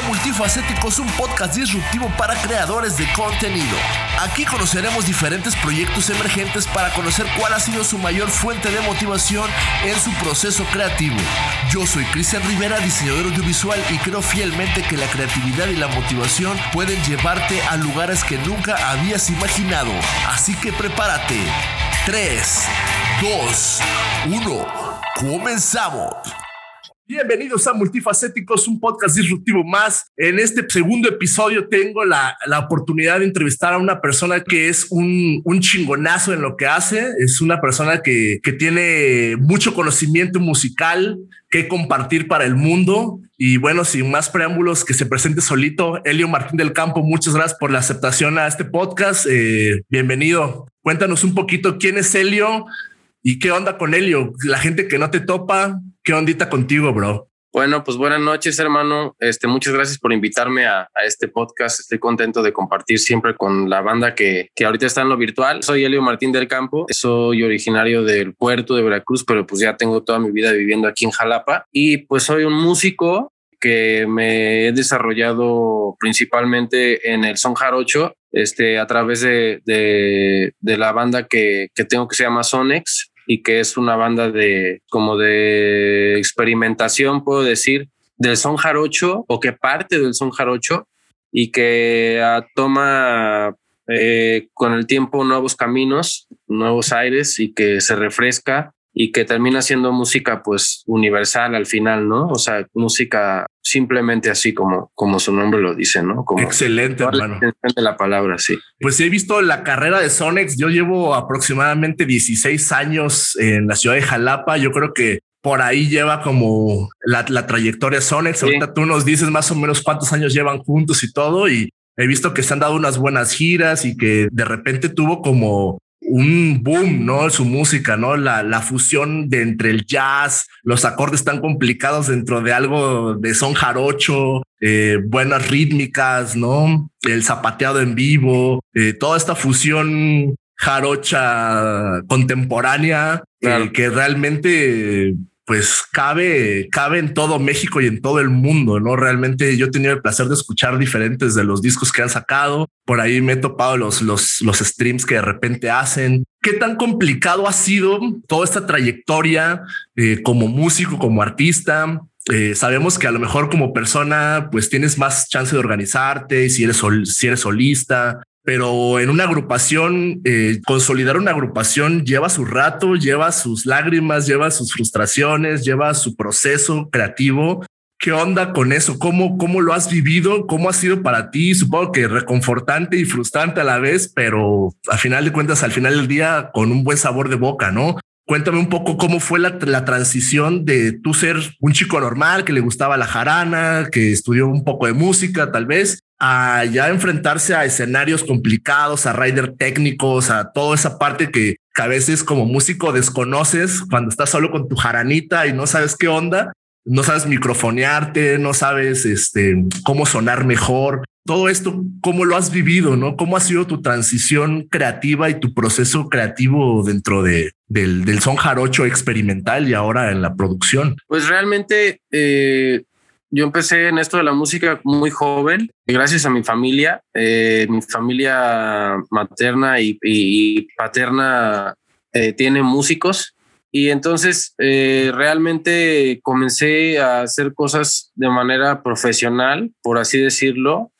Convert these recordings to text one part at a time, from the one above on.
Multifacéticos, un podcast disruptivo para creadores de contenido. Aquí conoceremos diferentes proyectos emergentes para conocer cuál ha sido su mayor fuente de motivación en su proceso creativo. Yo soy Cristian Rivera, diseñador audiovisual y creo fielmente que la creatividad y la motivación pueden llevarte a lugares que nunca habías imaginado. Así que prepárate. 3, 2, 1, comenzamos. Bienvenidos a Multifacéticos, un podcast disruptivo más. En este segundo episodio tengo la, la oportunidad de entrevistar a una persona que es un, un chingonazo en lo que hace. Es una persona que, que tiene mucho conocimiento musical que compartir para el mundo. Y bueno, sin más preámbulos, que se presente solito. Elio Martín del Campo, muchas gracias por la aceptación a este podcast. Eh, bienvenido. Cuéntanos un poquito quién es Elio y qué onda con Elio. La gente que no te topa, ¿Qué ondita contigo, bro? Bueno, pues buenas noches, hermano. Este, muchas gracias por invitarme a, este podcast. Estoy contento de compartir siempre con la banda que, que ahorita está en lo virtual. Soy Elio Martín del Campo. Soy originario del puerto de Veracruz, pero pues ya tengo toda mi vida viviendo aquí en Jalapa. Y pues soy un músico que me he desarrollado principalmente en el son jarocho, este, a través de, de, de la banda que, que tengo que se llama Sonex y que es una banda de como de experimentación, puedo decir, del son jarocho o que parte del son jarocho y que ah, toma eh, con el tiempo nuevos caminos, nuevos aires y que se refresca y que termina siendo música pues universal al final, ¿no? O sea, música simplemente así como, como su nombre lo dice, ¿no? Como Excelente, hermano. de la palabra, sí. Pues he visto la carrera de Sonex. Yo llevo aproximadamente 16 años en la ciudad de Jalapa. Yo creo que por ahí lleva como la, la trayectoria Sonex. Ahorita tú nos dices más o menos cuántos años llevan juntos y todo. Y he visto que se han dado unas buenas giras y que de repente tuvo como un boom, ¿no? Su música, ¿no? La, la fusión de entre el jazz, los acordes tan complicados dentro de algo de son jarocho, eh, buenas rítmicas, ¿no? El zapateado en vivo, eh, toda esta fusión jarocha contemporánea eh, que realmente pues cabe, cabe en todo México y en todo el mundo, ¿no? Realmente yo he tenido el placer de escuchar diferentes de los discos que han sacado. Por ahí me he topado los, los, los streams que de repente hacen. ¿Qué tan complicado ha sido toda esta trayectoria eh, como músico, como artista? Eh, sabemos que a lo mejor como persona, pues tienes más chance de organizarte, si eres, si eres solista, pero en una agrupación, eh, consolidar una agrupación lleva su rato, lleva sus lágrimas, lleva sus frustraciones, lleva su proceso creativo. ¿Qué onda con eso? ¿Cómo, cómo lo has vivido? ¿Cómo ha sido para ti? Supongo que reconfortante y frustrante a la vez, pero al final de cuentas, al final del día, con un buen sabor de boca, ¿no? Cuéntame un poco cómo fue la, la, transición de tú ser un chico normal que le gustaba la jarana, que estudió un poco de música, tal vez, a ya enfrentarse a escenarios complicados, a rider técnicos, a toda esa parte que, a veces como músico desconoces cuando estás solo con tu jaranita y no sabes qué onda, no sabes microfonearte, no sabes este, cómo sonar mejor. Todo esto, ¿cómo lo has vivido? ¿no? ¿Cómo ha sido tu transición creativa y tu proceso creativo dentro de, del, son jarocho experimental y ahora en la producción? Pues realmente eh, yo empecé en esto de la música muy joven, gracias a mi familia. Eh, mi familia materna y, paterna eh, tiene músicos. Y entonces realmente comencé a hacer cosas de manera profesional, por así decirlo,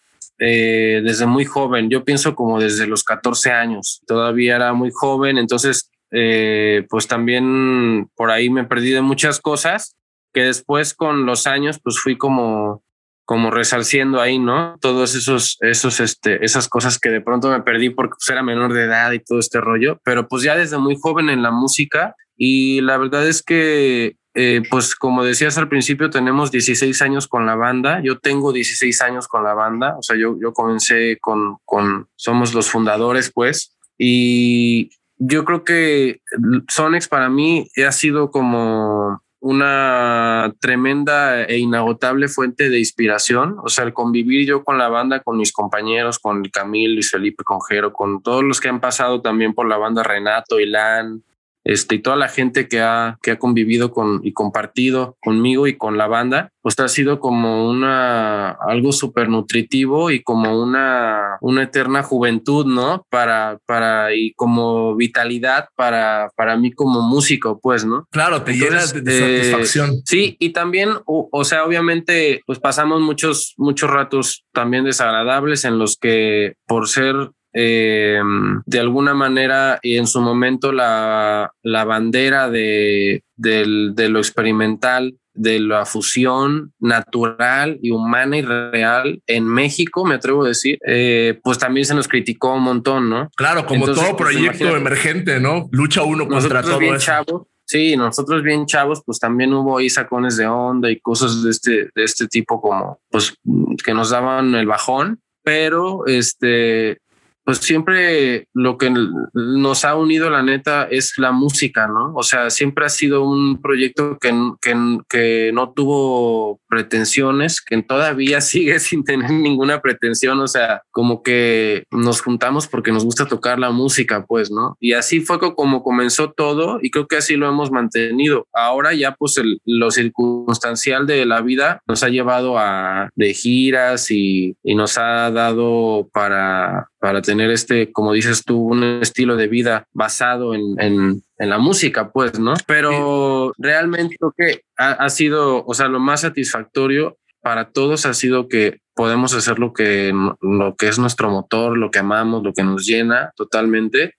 desde muy joven. Yo pienso como desde los 14 años. Todavía era muy joven, entonces pues también por ahí me perdí de muchas cosas que después con los años pues fui como como resarciendo ahí, ¿no? Todos esos, esos, este, esas cosas que de pronto me perdí porque pues, era menor de edad y todo este rollo, pero pues ya desde muy joven en la música y la verdad es que, eh, pues como decías al principio, tenemos 16 años con la banda, yo tengo 16 años con la banda, o sea, yo, yo comencé con, con, somos los fundadores, pues, y yo creo que Sonex para mí ha sido como una tremenda e inagotable fuente de inspiración. O sea, el convivir yo con la banda, con mis compañeros, con Camil, Luis Felipe Conjero, con todos los que han pasado también por la banda Renato, Ilan, este, y toda la gente que ha, que ha convivido con y compartido conmigo y con la banda, pues ha sido como una, algo súper nutritivo y como una, una eterna juventud, ¿no? Para, para, y como vitalidad para, para mí como músico, pues, ¿no? Claro, te llena de, eh, satisfacción. Sí, y también, o, sea, obviamente, pues pasamos muchos, muchos ratos también desagradables en los que por ser eh, de alguna manera y en su momento la, la bandera de, de, lo experimental, de la fusión natural y humana y real en México, me atrevo a decir, eh, pues también se nos criticó un montón, ¿no? Claro, como todo pues, proyecto emergente, ¿no? Lucha uno contra todo bien Chavos, sí, nosotros bien chavos, pues también hubo ahí sacones de onda y cosas de este, de este tipo como, pues, que nos daban el bajón, pero este, pues siempre lo que nos ha unido, la neta, es la música, ¿no? O sea, siempre ha sido un proyecto que, que, que no tuvo pretensiones, que todavía sigue sin tener ninguna pretensión, o sea, como que nos juntamos porque nos gusta tocar la música, pues, ¿no? Y así fue como comenzó todo y creo que así lo hemos mantenido. Ahora ya, pues, el, lo circunstancial de la vida nos ha llevado a de giras y, y nos ha dado para para tener este, como dices tú, un estilo de vida basado en, en, la música, pues, ¿no? Pero realmente lo que ha, sido, o sea, lo más satisfactorio para todos ha sido que podemos hacer lo que, lo que es nuestro motor, lo que amamos, lo que nos llena totalmente.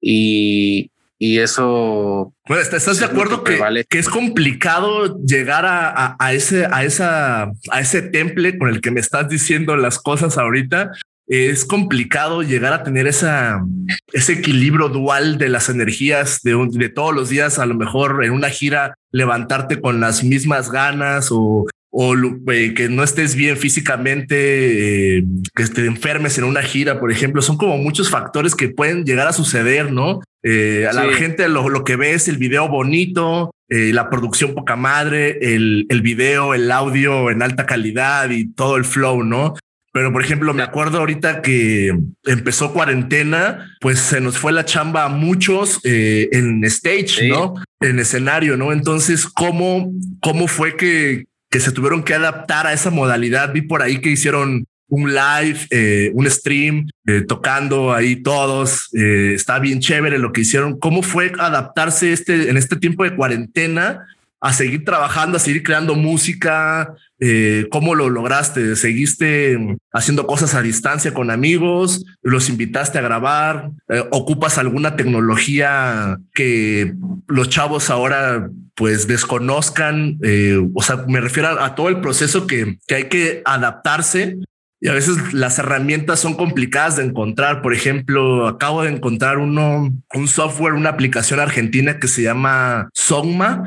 Y, y eso. Bueno, ¿estás de acuerdo que, que, es complicado llegar a, a, ese, a, esa, a ese temple con el que me estás diciendo las cosas ahorita? Es complicado llegar a tener esa, ese equilibrio dual de las energías de, de todos los días, a lo mejor en una gira levantarte con las mismas ganas o, o eh, que no estés bien físicamente, eh, que te enfermes en una gira, por ejemplo, son como muchos factores que pueden llegar a suceder, ¿no? Eh, a la gente lo, lo, que ve es el video bonito, la producción poca madre, el, el video, el audio en alta calidad y todo el flow, ¿no? Pero, por ejemplo, me acuerdo ahorita que empezó cuarentena, pues se nos fue la chamba a muchos eh, en stage, ¿no? En escenario, ¿no? Entonces, ¿cómo, cómo fue que, que se tuvieron que adaptar a esa modalidad? Vi por ahí que hicieron un live, eh, un stream, eh, tocando ahí todos. está bien chévere lo que hicieron. ¿Cómo fue adaptarse este, en este tiempo de cuarentena a seguir trabajando, a seguir creando música? Eh, ¿Cómo lo lograste? ¿Seguiste haciendo cosas a distancia con amigos? ¿Los invitaste a grabar? Eh, ¿Ocupas alguna tecnología que los chavos ahora pues desconozcan? Eh, o sea, me refiero a, todo el proceso que, que hay que adaptarse y a veces las herramientas son complicadas de encontrar. Por ejemplo, acabo de encontrar uno, un software, una aplicación argentina que se llama Songma,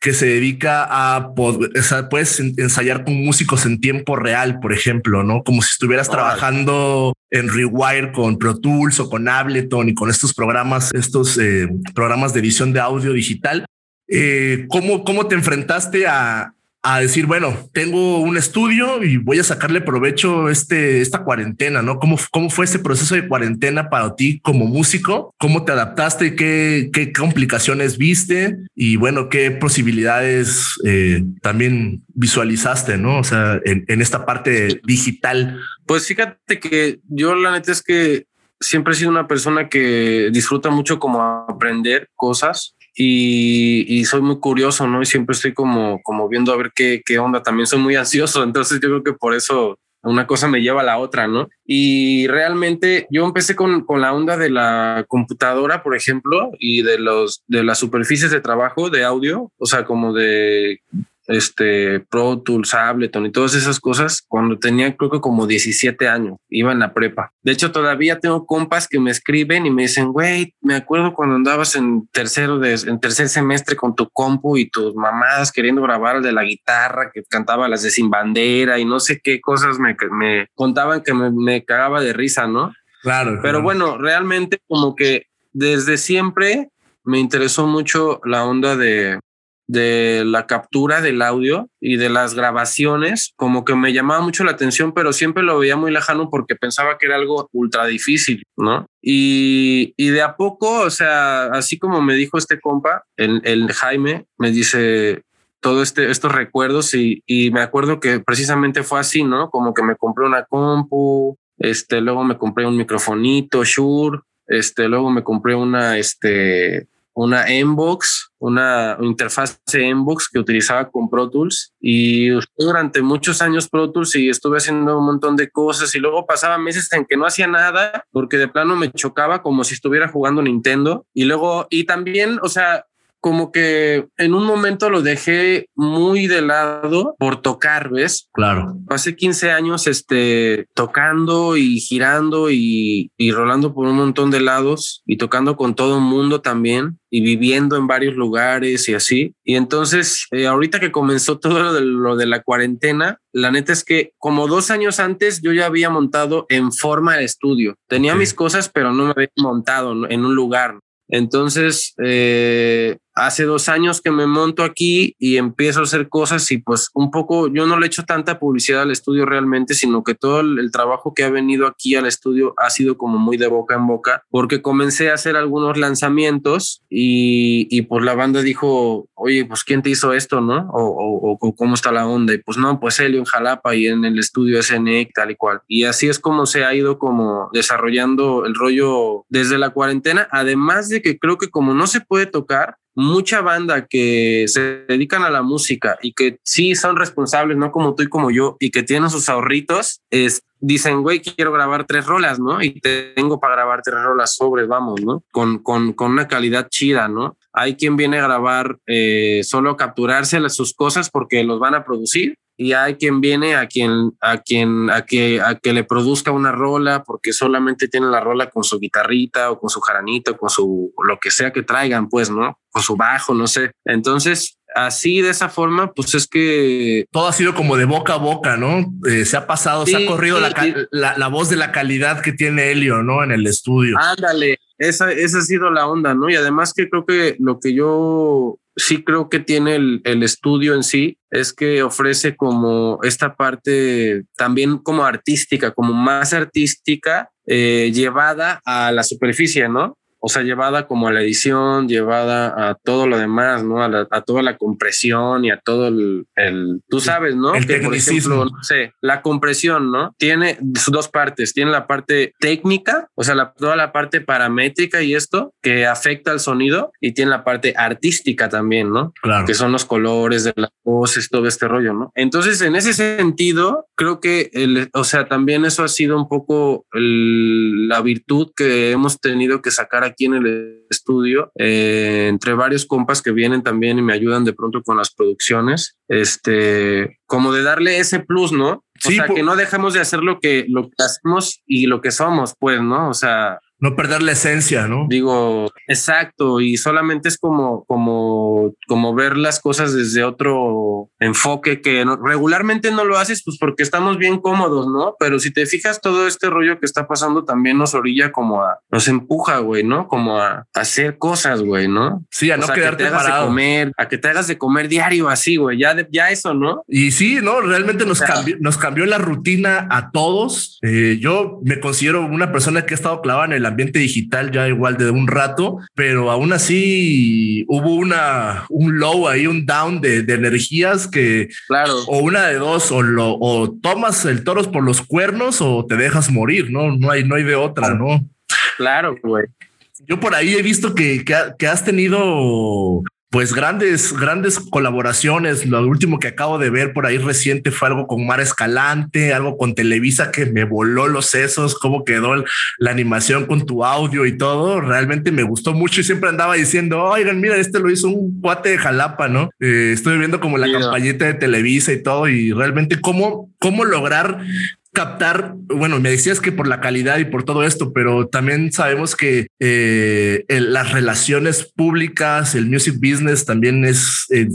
que se dedica a poder, puedes ensayar con músicos en tiempo real, por ejemplo, ¿no? Como si estuvieras trabajando en Rewire con Pro Tools o con Ableton y con estos programas, estos eh, programas de edición de audio digital. Eh, ¿cómo, ¿Cómo te enfrentaste a, a decir, bueno, tengo un estudio y voy a sacarle provecho este, esta cuarentena, ¿no? ¿Cómo, ¿Cómo fue ese proceso de cuarentena para ti como músico? ¿Cómo te adaptaste? ¿Qué, qué complicaciones viste? Y bueno, ¿qué posibilidades eh, también visualizaste, ¿no? O sea, en, en esta parte digital. Pues fíjate que yo la neta es que siempre he sido una persona que disfruta mucho como aprender cosas y, soy muy curioso, ¿no? Y siempre estoy como, como viendo a ver qué, qué onda. También soy muy ansioso, entonces yo creo que por eso una cosa me lleva a la otra, ¿no? Y realmente yo empecé con, con, la onda de la computadora, por ejemplo, y de los de las superficies de trabajo de audio, o sea, como de este, Pro Tools, Ableton y todas esas cosas cuando tenía creo que como 17 años, iba en la prepa. De hecho, todavía tengo compas que me escriben y me dicen, güey, me acuerdo cuando andabas en tercero de, en tercer semestre con tu compu y tus mamás queriendo grabar el de la guitarra que cantaba las de Sin Bandera y no sé qué cosas me, me contaban que me, me cagaba de risa, ¿no? Claro. Pero bueno, realmente como que desde siempre me interesó mucho la onda de, de la captura del audio y de las grabaciones, como que me llamaba mucho la atención, pero siempre lo veía muy lejano porque pensaba que era algo ultra difícil, ¿no? Y, y de a poco, o sea, así como me dijo este compa, el, el Jaime, me dice, todo este, estos recuerdos y, y, me acuerdo que precisamente fue así, ¿no? Como que me compré una compu, este, luego me compré un microfonito Shure, este, luego me compré una, este, una Mbox, una interfaz Mbox que utilizaba con Pro Tools. Y durante muchos años Pro Tools y estuve haciendo un montón de cosas y luego pasaba meses en que no hacía nada porque de plano me chocaba como si estuviera jugando Nintendo. Y luego y también, o sea, como que en un momento lo dejé muy de lado por tocar, ¿ves? Claro. Hace 15 años, este, tocando y girando y, y rolando por un montón de lados y tocando con todo el mundo también y viviendo en varios lugares y así. Y entonces, eh, ahorita que comenzó todo lo de, lo de la cuarentena, la neta es que como dos años antes yo ya había montado en forma el estudio. Tenía mis cosas, pero no me había montado en un lugar. Entonces, eh, hace dos años que me monto aquí y empiezo a hacer cosas y pues un poco, yo no le he hecho tanta publicidad al estudio realmente, sino que todo el, trabajo que ha venido aquí al estudio ha sido como muy de boca en boca, porque comencé a hacer algunos lanzamientos y, y pues la banda dijo, oye, pues ¿quién te hizo esto, no? O, o, o cómo está la onda. Y pues no, pues Helio en Jalapa y en el estudio SNEC, tal y cual. Y así es como se ha ido como desarrollando el rollo desde la cuarentena, además de que creo que como no se puede tocar, mucha banda que se dedican a la música y que sí son responsables, no como tú y como yo, y que tienen sus ahorritos, es, dicen, güey, quiero grabar tres rolas, ¿no? Y tengo para grabar tres rolas sobre, vamos, ¿no? Con, con, con una calidad chida, ¿no? Hay quien viene a grabar eh, solo capturarse sus cosas porque los van a producir y hay quien viene a quien a quien a que a que le produzca una rola porque solamente tiene la rola con su guitarrita o con su jaranito, con su lo que sea que traigan, pues, ¿no? Con su bajo, no sé. Entonces, así de esa forma, pues es que todo ha sido como de boca a boca, ¿no? Eh, se ha pasado, se ha corrido la, la, la, voz de la calidad que tiene Helio, ¿no? En el estudio. Ándale, esa, esa ha sido la onda, ¿no? Y además que creo que lo que yo sí creo que tiene el, estudio en sí es que ofrece como esta parte también como artística, como más artística eh, llevada a la superficie, ¿no? O sea, llevada como a la edición, llevada a todo lo demás, ¿no? A, la, a toda la compresión y a todo el, el tú sabes, ¿no? El que por ejemplo, no sé, la compresión, ¿no? Tiene sus dos partes, tiene la parte técnica, o sea, la, toda la parte paramétrica y esto que afecta al sonido y tiene la parte artística también, ¿no? Claro. Que son los colores de las voces, todo este rollo, ¿no? Entonces, en ese sentido, creo que, el, o sea, también eso ha sido un poco el, la virtud que hemos tenido que sacar aquí en el estudio, eh, entre varios compas que vienen también y me ayudan de pronto con las producciones, este, como de darle ese plus, ¿no? O Sí, sea, que no dejamos de hacer lo que, lo que hacemos y lo que somos, pues, ¿no? O sea, No perder la esencia, ¿no? digo, exacto, y solamente es como, como, como ver las cosas desde otro enfoque que no- regularmente no lo haces, pues porque estamos bien cómodos, ¿no? Pero si te fijas, todo este rollo que está pasando también nos orilla como a, nos empuja, güey, ¿no? Como a, hacer cosas, güey, ¿no? Sí, a O no sea, que quedarte hagas de parado. comer, a que te hagas de comer diario así, güey, ya, de- ya eso, ¿no? Y sí, no, realmente nos O sea- cambió, nos cambió la rutina a todos. Eh, yo me considero una persona que ha estado clavada en el ambiente digital ya igual de un rato, pero aún así hubo una, un low ahí, un down de, de energías que Claro. o una de dos, o lo, o tomas el toros por los cuernos o te dejas morir, no, no hay, no hay de otra, no. Claro, güey. Yo por ahí he visto que, que, que has tenido pues grandes, grandes colaboraciones. Lo último que acabo de ver por ahí reciente fue algo con Mar Escalante, algo con Televisa que me voló los sesos, cómo quedó la animación con tu audio y todo. Realmente me gustó mucho y siempre andaba diciendo, oigan, mira, este lo hizo un cuate de Jalapa, ¿no? Eh, estoy viendo como la ¿no? campañita de Televisa y todo y realmente cómo, cómo lograr captar, bueno, me decías que por la calidad y por todo esto, pero también sabemos que eh, las relaciones públicas, el music business también es... eh,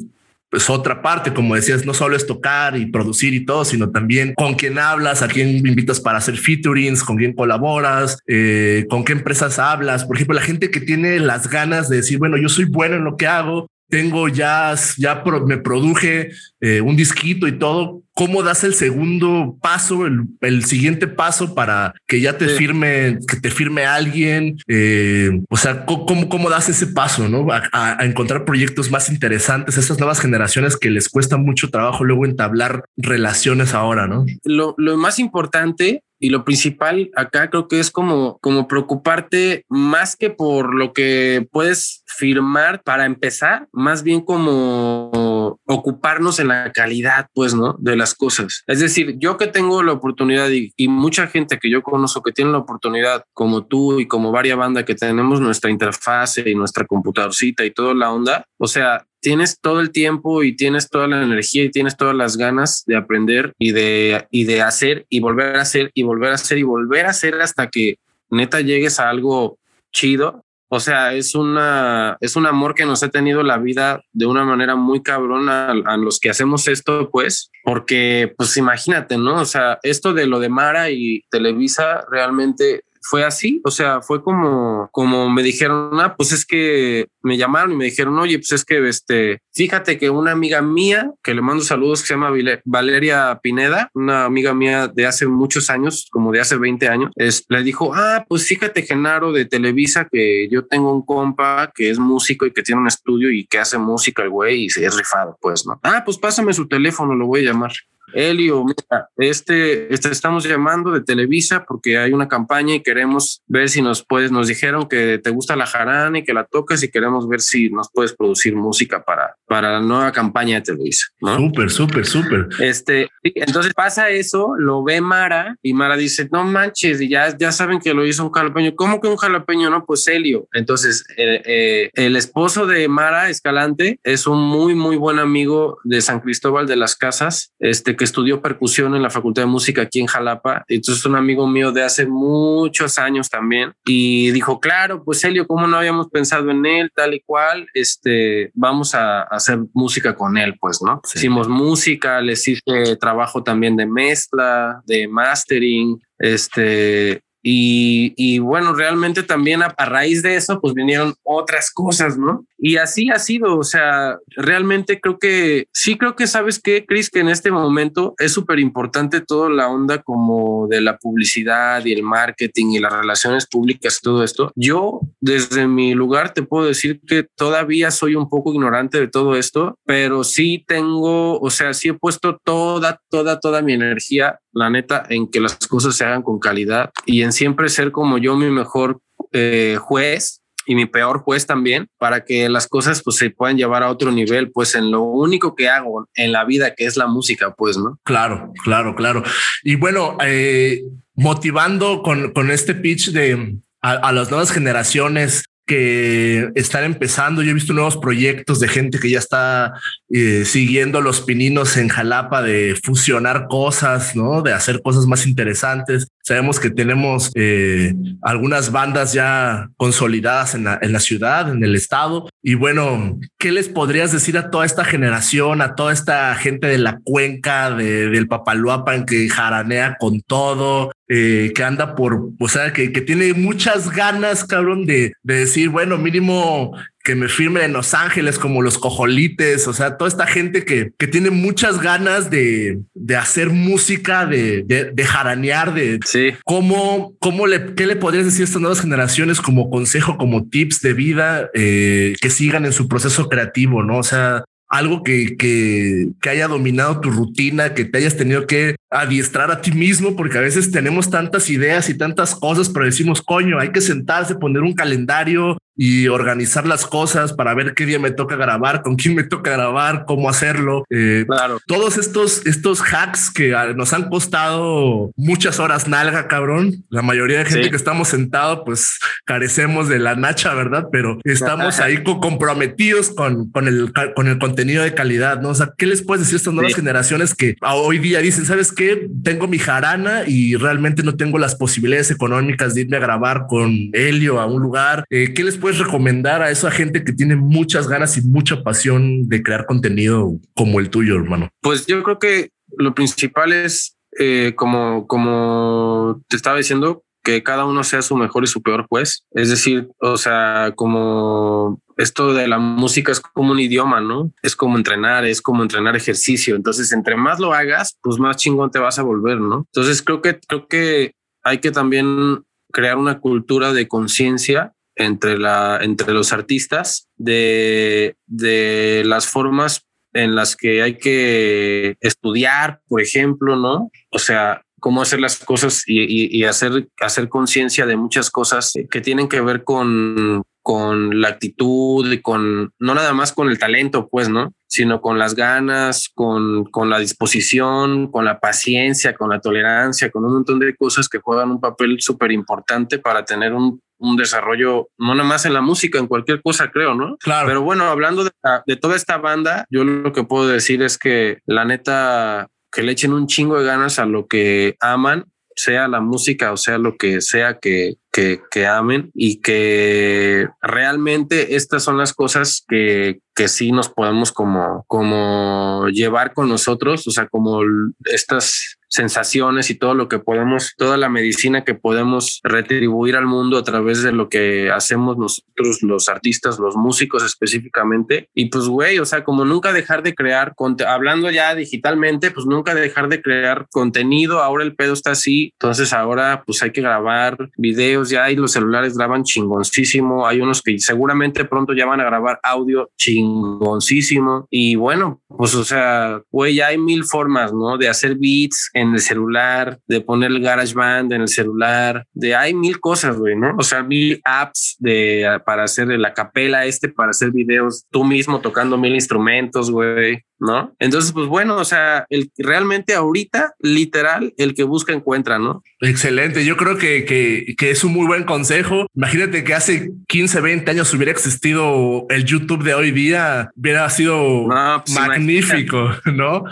pues otra parte, como decías, no solo es tocar y producir y todo, sino también con quién hablas, a quién invitas para hacer featurings, con quién colaboras, eh, con qué empresas hablas. Por ejemplo, la gente que tiene las ganas de decir, bueno, yo soy bueno en lo que hago, tengo ya, ya me produje eh, un disquito y todo, ¿cómo das el segundo paso, el, siguiente paso para que ya te firme, que te firme alguien? Eh, o sea, ¿cómo, ¿cómo, das ese paso, no? A, encontrar proyectos más interesantes, estas nuevas generaciones que les cuesta mucho trabajo luego entablar relaciones ahora, ¿no? Lo, lo más importante y lo principal acá creo que es como, como preocuparte más que por lo que puedes firmar para empezar, más bien como ocuparnos en la calidad, pues, ¿no? De cosas. Es decir, yo que tengo la oportunidad y, mucha gente que yo conozco que tiene la oportunidad, como tú y como varias bandas que tenemos nuestra interfase y nuestra computadorcita y toda la onda, o sea, tienes todo el tiempo y tienes toda la energía y tienes todas las ganas de aprender y de, y de hacer y volver a hacer y volver a hacer y volver a hacer hasta que neta llegues a algo chido. O sea, es una es un amor que nos ha tenido la vida de una manera muy cabrona a, los que hacemos esto, pues, porque pues imagínate, ¿no? O sea, esto de lo de Mara y Televisa realmente fue así, o sea, fue como, como me dijeron, ah, pues es que me llamaron y me dijeron, oye, pues es que, este, fíjate que una amiga mía, que le mando saludos, que se llama Valeria Pineda, una amiga mía de hace muchos años, como de hace 20 años, es, le dijo, ah, pues fíjate, Genaro de Televisa, que yo tengo un compa que es músico y que tiene un estudio y que hace música el güey y es rifado, pues, ¿no? Ah, pues pásame su teléfono, lo voy a llamar. Elio, mira, este, este estamos llamando de Televisa porque hay una campaña y queremos ver si nos puedes, nos dijeron que te gusta la jarana y que la tocas y queremos ver si nos puedes producir música para, para la nueva campaña de Televisa. Súper, súper, súper. Este, entonces pasa eso, lo ve Mara y Mara dice, no manches, y ya, ya saben que lo hizo un jalapeño. ¿Cómo que un jalapeño? No, pues Elio. Entonces, eh, eh, el esposo de Mara Escalante es un muy, muy buen amigo de San Cristóbal de las Casas, este que estudió percusión en la Facultad de Música aquí en Jalapa. Entonces, un amigo mío de hace muchos años también. Y dijo, claro, pues Helio, ¿cómo no habíamos pensado en él, tal y cual? Este, vamos a, hacer música con él, pues, ¿no? Hicimos música, les hice trabajo también de mezcla, de mastering, este, y, bueno, realmente también a, raíz de eso, pues vinieron otras cosas, ¿no? Y así ha sido, o sea, realmente creo que, sí creo que sabes que, Chris, que en este momento es súper importante toda la onda como de la publicidad y el marketing y las relaciones públicas y todo esto. Yo, desde mi lugar, te puedo decir que todavía soy un poco ignorante de todo esto, pero sí tengo, o sea, sí he puesto toda, toda, toda mi energía la neta, en que las cosas se hagan con calidad y en siempre ser como yo mi mejor eh, juez y mi peor juez también para que las cosas pues se puedan llevar a otro nivel pues en lo único que hago en la vida que es la música pues no claro claro claro. Y bueno eh, motivando con, con este pitch de a, a, las nuevas generaciones que están empezando. Yo he visto nuevos proyectos de gente que ya está eh, siguiendo los pininos en Jalapa de fusionar cosas, ¿no? De hacer cosas más interesantes. Sabemos que tenemos eh, algunas bandas ya consolidadas en la, en la ciudad, en el estado. Y bueno, ¿qué les podrías decir a toda esta generación, a toda esta gente de la cuenca, de, del Papaluapan que jaranea con todo, eh, que anda por, o sea, que, que tiene muchas ganas, cabrón, de, de, decir, bueno, mínimo que me firme en Los Ángeles como los cojolites, o sea, toda esta gente que, que tiene muchas ganas de, de hacer música, de, de, de jaranear, de sí. cómo, cómo le, qué le podrías decir a estas nuevas generaciones como consejo, como tips de vida, eh, que sigan en su proceso creativo, ¿no? O sea, algo que, que, que, haya dominado tu rutina, que te hayas tenido que adiestrar a ti mismo, porque a veces tenemos tantas ideas y tantas cosas, pero decimos, coño, hay que sentarse, poner un calendario, y organizar las cosas para ver qué día me toca grabar, con quién me toca grabar, cómo hacerlo. Eh, claro. Todos estos, estos hacks que nos han costado muchas horas nalga, cabrón. La mayoría de gente sí. que estamos sentados, pues carecemos de la nacha, ¿verdad? Pero estamos ahí comprometidos con, con, el, con el contenido de calidad, ¿no? O sea, ¿qué les puedes decir a estas nuevas sí. generaciones que hoy día dicen, ¿sabes qué? Tengo mi jarana y realmente no tengo las posibilidades económicas de irme a grabar con Helio a un lugar? Eh, ¿Qué les puedes recomendar a esa gente que tiene muchas ganas y mucha pasión de crear contenido como el tuyo, hermano? Pues yo creo que lo principal es, eh, como, como te estaba diciendo, que cada uno sea su mejor y su peor juez. Es decir, o sea, como esto de la música es como un idioma, ¿no? Es como entrenar, es como entrenar ejercicio. Entonces, entre más lo hagas, pues más chingón te vas a volver, ¿no? Entonces, creo que, creo que hay que también crear una cultura de conciencia entre, la, entre los artistas de, de las formas en las que hay que estudiar, por ejemplo, ¿no? O sea, cómo hacer las cosas y, hacer, hacer conciencia de muchas cosas que tienen que ver con, con la actitud y con, no nada más con el talento, pues, ¿no? Sino con las ganas, con, con la disposición, con la paciencia, con la tolerancia, con un montón de cosas que juegan un papel súper importante para tener un, un, desarrollo, no nada más en la música, en cualquier cosa, creo, ¿no? Claro. Pero bueno, hablando de, de toda esta banda, yo lo que puedo decir es que la neta, que le echen un chingo de ganas a lo que aman, sea la música o sea lo que sea que, que, amen y que realmente estas son las cosas que, que sí nos podemos como, como llevar con nosotros, o sea, como estas sensaciones y todo lo que podemos, toda la medicina que podemos retribuir al mundo a través de lo que hacemos nosotros, los artistas, los músicos específicamente. Y pues, güey, o sea, como nunca dejar de crear, hablando ya digitalmente, pues nunca dejar de crear contenido. Ahora el pedo está así, entonces ahora pues hay que grabar videos ya y los celulares graban chingoncísimo. Hay unos que seguramente pronto ya van a grabar audio chingoncísimo. Y bueno, pues o sea, güey, ya hay mil formas, ¿no? De hacer beats en el celular, de poner el GarageBand en el celular, de hay mil cosas, güey, ¿no? O sea, mil apps de para hacer la capela este, para hacer videos tú mismo tocando mil instrumentos, güey. ¿no? Entonces, pues bueno, o sea, el realmente ahorita, literal, el que busca encuentra, ¿no? Excelente. Yo creo que, que, que, es un muy buen consejo. Imagínate que hace 15, 20 años hubiera existido el YouTube de hoy día, hubiera sido pues magnífico, ¿no?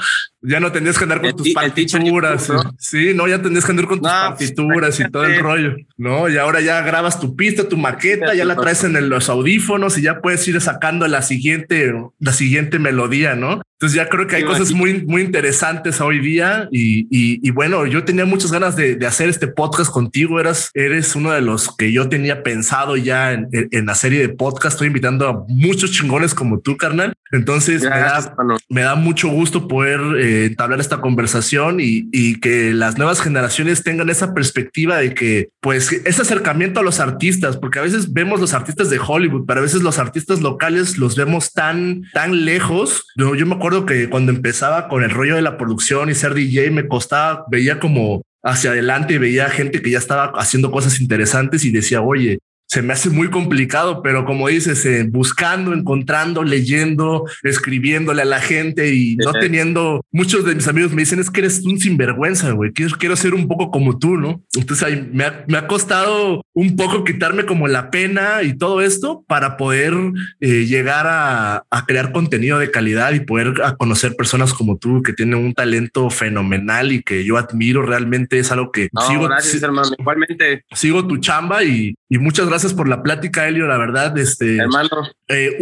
Ya no tendrías que andar con tus partituras. Sí, no, ya tendrías que andar con tus pues, partituras y todo el rollo. No, y ahora ya grabas tu pista, tu maqueta, ya la traes en los audífonos y ya puedes ir sacando la siguiente, la siguiente melodía, ¿no? Entonces ya creo que hay cosas muy, muy interesantes hoy día y, y, bueno, yo tenía muchas ganas de, de, hacer este podcast contigo. Eras, eres uno de los que yo tenía pensado ya en, en, la serie de podcast. Estoy invitando a muchos chingones como tú, carnal. Entonces me, da, me, da, mucho gusto poder eh, entablar esta conversación y, y, que las nuevas generaciones tengan esa perspectiva de que pues ese acercamiento a los artistas, porque a veces vemos los artistas de Hollywood, pero a veces los artistas locales los vemos tan, tan lejos. Yo, yo me acuerdo que cuando empezaba con el rollo de la producción y ser DJ me costaba, veía como hacia adelante y veía gente que ya estaba haciendo cosas interesantes y decía, oye, se me hace muy complicado, pero como dices, eh, buscando, encontrando, leyendo, escribiéndole a la gente y no teniendo, muchos de mis amigos me dicen es que eres un sinvergüenza, güey, quiero, quiero ser un poco como tú, ¿no? Entonces ahí me ha, me ha costado un poco quitarme como la pena y todo esto para poder eh, llegar a, a, crear contenido de calidad y poder a conocer personas como tú que tienen un talento fenomenal y que yo admiro realmente es algo que sigo, gracias, hermano. Igualmente sigo tu chamba y, y muchas gracias por la plática, Elio. La verdad, este hermano, eh,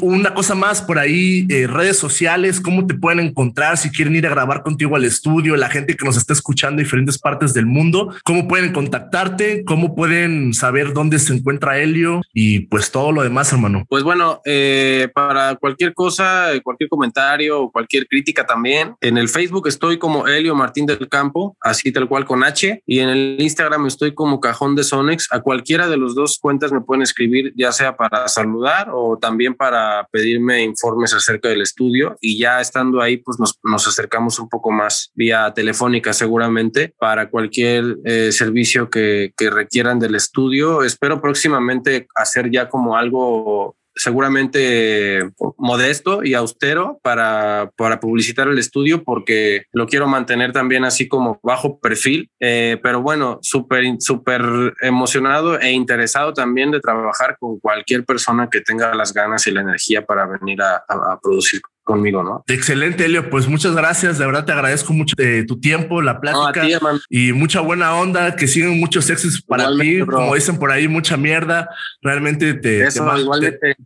una cosa más por ahí, eh, redes sociales, cómo te pueden encontrar si quieren ir a grabar contigo al estudio, la gente que nos está escuchando en diferentes partes del mundo, cómo pueden contactarte, cómo pueden saber dónde se encuentra Helio y pues todo lo demás, hermano. Pues bueno, eh, para cualquier cosa, cualquier comentario o cualquier crítica también, en el Facebook estoy como Helio Martín del Campo, así tal cual con H, y en el Instagram estoy como Cajón de Sonex. A cualquiera de los dos cuentas me pueden escribir, ya sea para saludar o también para pedirme informes acerca del estudio y ya estando ahí, pues nos, nos acercamos un poco más vía telefónica seguramente para cualquier eh, servicio que, que requieran del estudio. Espero próximamente hacer ya como algo seguramente modesto y austero para, para publicitar el estudio porque lo quiero mantener también así como bajo perfil, eh, pero bueno, súper, súper emocionado e interesado también de trabajar con cualquier persona que tenga las ganas y la energía para venir a, producir conmigo, ¿no? Excelente, Elio. Pues muchas gracias. De verdad te agradezco mucho tu tiempo, la plática y mucha buena onda. Que siguen muchos éxitos para ti. Como dicen por ahí, mucha mierda. Realmente te,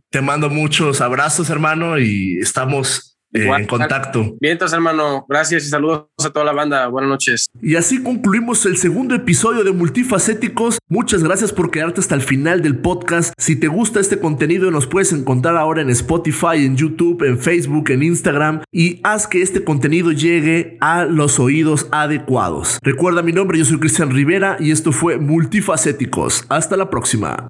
te, mando muchos abrazos, hermano, y estamos eh, en contacto. Bien, entonces, hermano, gracias y saludos a toda la banda. Buenas noches. Y así concluimos el segundo episodio de Multifacéticos. Muchas gracias por quedarte hasta el final del podcast. Si te gusta este contenido, nos puedes encontrar ahora en Spotify, en YouTube, en Facebook, en Instagram y haz que este contenido llegue a los oídos adecuados. Recuerda mi nombre, yo soy Cristian Rivera y esto fue Multifacéticos. Hasta la próxima.